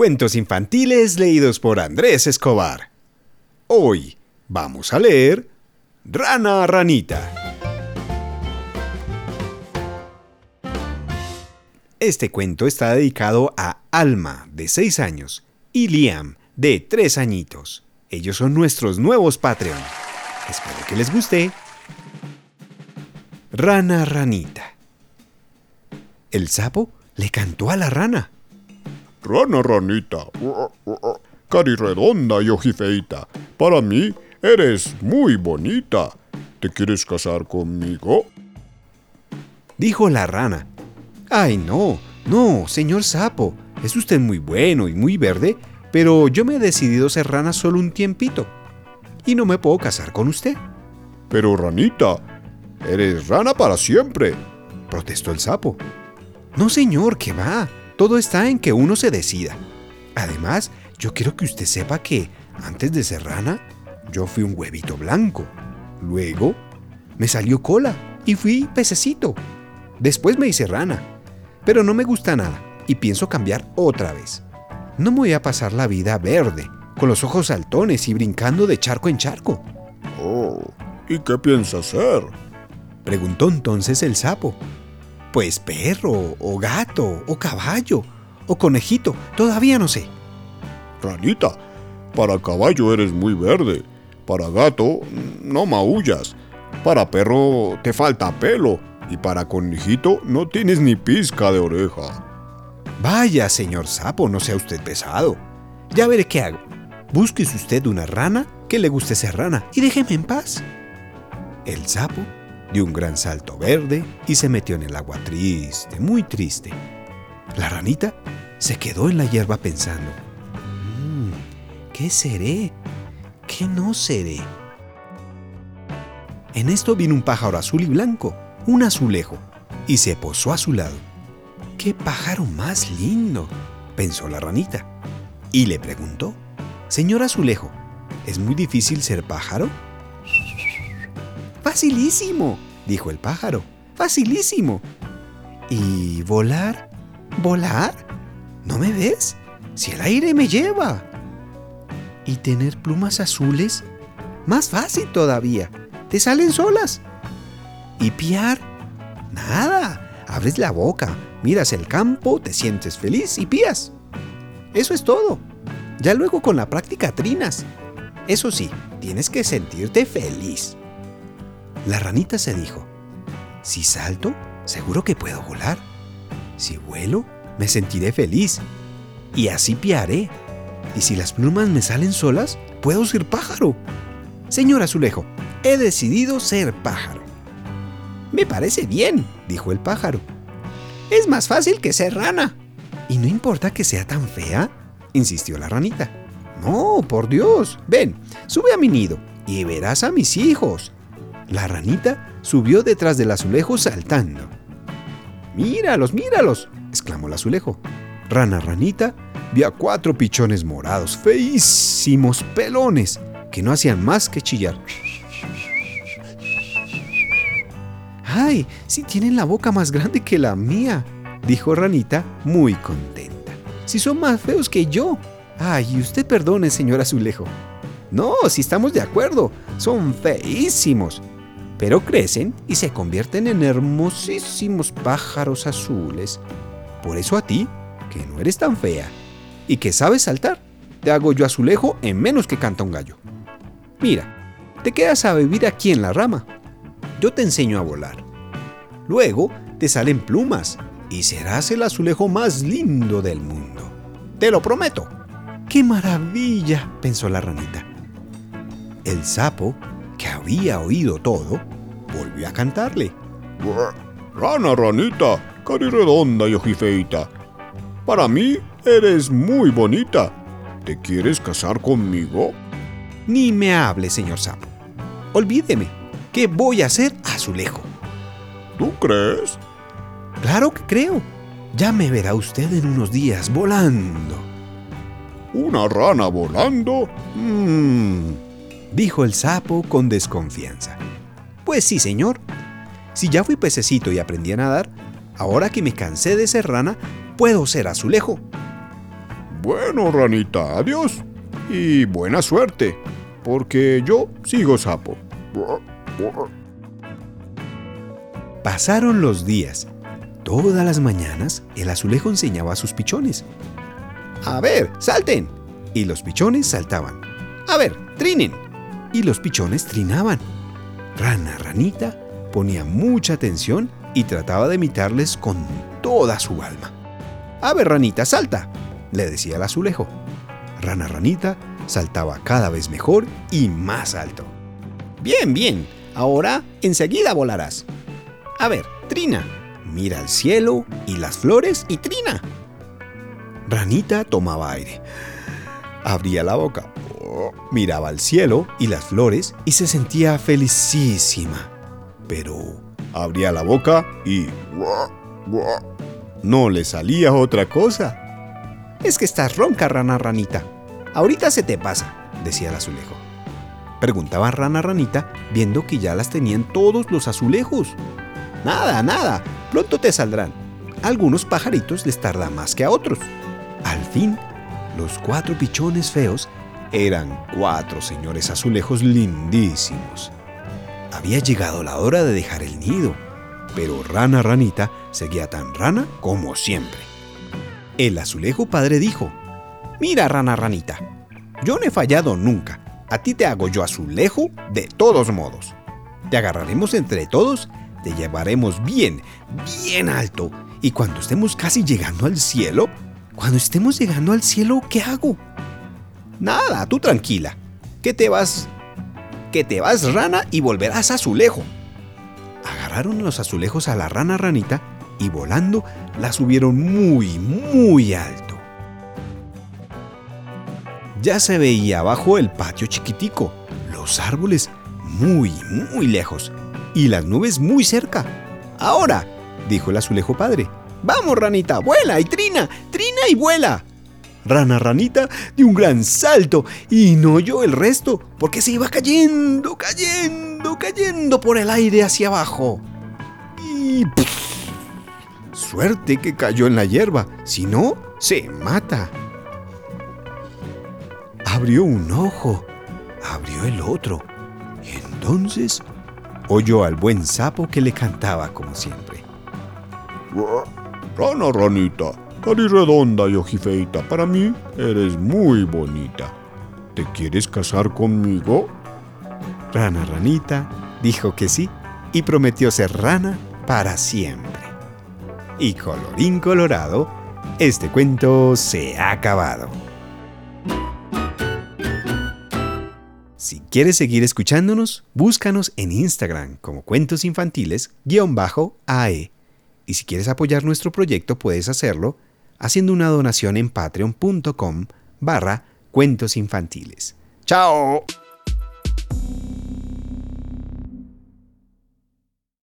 Cuentos infantiles leídos por Andrés Escobar. Hoy vamos a leer Rana Ranita. Este cuento está dedicado a Alma, de 6 años, y Liam, de 3 añitos. Ellos son nuestros nuevos Patreon. Espero que les guste. Rana Ranita. El sapo le cantó a la rana. Rana ranita, cari redonda y ojifeita, para mí eres muy bonita. ¿Te quieres casar conmigo? Dijo la rana. Ay, no, no, señor sapo, es usted muy bueno y muy verde, pero yo me he decidido ser rana solo un tiempito. Y no me puedo casar con usted. Pero ranita, eres rana para siempre, protestó el sapo. No, señor, que va. Todo está en que uno se decida. Además, yo quiero que usted sepa que, antes de ser rana, yo fui un huevito blanco. Luego, me salió cola y fui pececito. Después me hice rana. Pero no me gusta nada y pienso cambiar otra vez. No me voy a pasar la vida verde, con los ojos saltones y brincando de charco en charco. Oh, ¿y qué piensa hacer? Preguntó entonces el sapo. Pues perro, o gato, o caballo, o conejito, todavía no sé. Ranita, para caballo eres muy verde, para gato no maullas, para perro te falta pelo y para conejito no tienes ni pizca de oreja. Vaya, señor sapo, no sea usted pesado. Ya veré qué hago. Búsquese usted una rana que le guste ser rana y déjeme en paz. El sapo dio un gran salto verde y se metió en el agua triste, muy triste. La ranita se quedó en la hierba pensando, mm, ¿qué seré? ¿Qué no seré? En esto vino un pájaro azul y blanco, un azulejo, y se posó a su lado. ¡Qué pájaro más lindo! pensó la ranita. Y le preguntó, Señor azulejo, ¿es muy difícil ser pájaro? Facilísimo, dijo el pájaro. Facilísimo. ¿Y volar? ¿Volar? ¿No me ves? Si el aire me lleva. ¿Y tener plumas azules? Más fácil todavía. Te salen solas. ¿Y piar? Nada. Abres la boca, miras el campo, te sientes feliz y pías. Eso es todo. Ya luego con la práctica trinas. Eso sí, tienes que sentirte feliz. La ranita se dijo, si salto, seguro que puedo volar. Si vuelo, me sentiré feliz. Y así piaré. Y si las plumas me salen solas, puedo ser pájaro. Señor Azulejo, he decidido ser pájaro. Me parece bien, dijo el pájaro. Es más fácil que ser rana. ¿Y no importa que sea tan fea? insistió la ranita. No, por Dios. Ven, sube a mi nido y verás a mis hijos. La ranita subió detrás del azulejo saltando. ¡Míralos, míralos! exclamó el azulejo. Rana ranita vio a cuatro pichones morados, feísimos pelones, que no hacían más que chillar. ¡Ay! Si tienen la boca más grande que la mía, dijo Ranita muy contenta. Si son más feos que yo. Ay, usted perdone, señor azulejo. No, si estamos de acuerdo, son feísimos pero crecen y se convierten en hermosísimos pájaros azules. Por eso a ti, que no eres tan fea y que sabes saltar, te hago yo azulejo en menos que canta un gallo. Mira, te quedas a vivir aquí en la rama. Yo te enseño a volar. Luego te salen plumas y serás el azulejo más lindo del mundo. Te lo prometo. ¡Qué maravilla! pensó la ranita. El sapo había oído todo, volvió a cantarle. Rana, ranita, redonda y ojifeita. Para mí eres muy bonita. ¿Te quieres casar conmigo? Ni me hable, señor sapo. Olvídeme, que voy a hacer azulejo. ¿Tú crees? Claro que creo. Ya me verá usted en unos días volando. ¿Una rana volando? Mmm dijo el sapo con desconfianza. Pues sí, señor. Si ya fui pececito y aprendí a nadar, ahora que me cansé de ser rana, puedo ser azulejo. Bueno, ranita, adiós. Y buena suerte, porque yo sigo sapo. Pasaron los días. Todas las mañanas el azulejo enseñaba a sus pichones. A ver, salten. Y los pichones saltaban. A ver, trinen. Y los pichones trinaban. Rana Ranita ponía mucha atención y trataba de imitarles con toda su alma. A ver, Ranita, salta, le decía el azulejo. Rana Ranita saltaba cada vez mejor y más alto. Bien, bien, ahora enseguida volarás. A ver, Trina, mira el cielo y las flores y Trina. Ranita tomaba aire. Abría la boca, miraba al cielo y las flores y se sentía felicísima. Pero abría la boca y no le salía otra cosa. Es que estás ronca, rana ranita. Ahorita se te pasa, decía el azulejo. Preguntaba rana ranita, viendo que ya las tenían todos los azulejos. Nada, nada, pronto te saldrán. A algunos pajaritos les tarda más que a otros. Al fin, los cuatro pichones feos eran cuatro señores azulejos lindísimos. Había llegado la hora de dejar el nido, pero Rana Ranita seguía tan rana como siempre. El azulejo padre dijo, Mira, Rana Ranita, yo no he fallado nunca. A ti te hago yo azulejo de todos modos. Te agarraremos entre todos, te llevaremos bien, bien alto, y cuando estemos casi llegando al cielo, cuando estemos llegando al cielo, ¿qué hago? Nada, tú tranquila. Que te vas. Que te vas, rana, y volverás azulejo. Agarraron los azulejos a la rana ranita y volando la subieron muy, muy alto. Ya se veía abajo el patio chiquitico, los árboles muy, muy lejos y las nubes muy cerca. Ahora, dijo el azulejo padre, vamos ranita, vuela y trina, trina y vuela. Rana Ranita dio un gran salto y no oyó el resto porque se iba cayendo, cayendo, cayendo por el aire hacia abajo. Y... suerte que cayó en la hierba, si no, se mata. Abrió un ojo, abrió el otro, y entonces oyó al buen sapo que le cantaba como siempre. Rana Ranita, redonda y ojifeita, para mí eres muy bonita. ¿Te quieres casar conmigo? Rana Ranita dijo que sí y prometió ser rana para siempre. Y colorín colorado, este cuento se ha acabado. Si quieres seguir escuchándonos, búscanos en Instagram como Cuentos Infantiles-AE. Y si quieres apoyar nuestro proyecto, puedes hacerlo haciendo una donación en patreon.com barra cuentos infantiles. ¡Chao!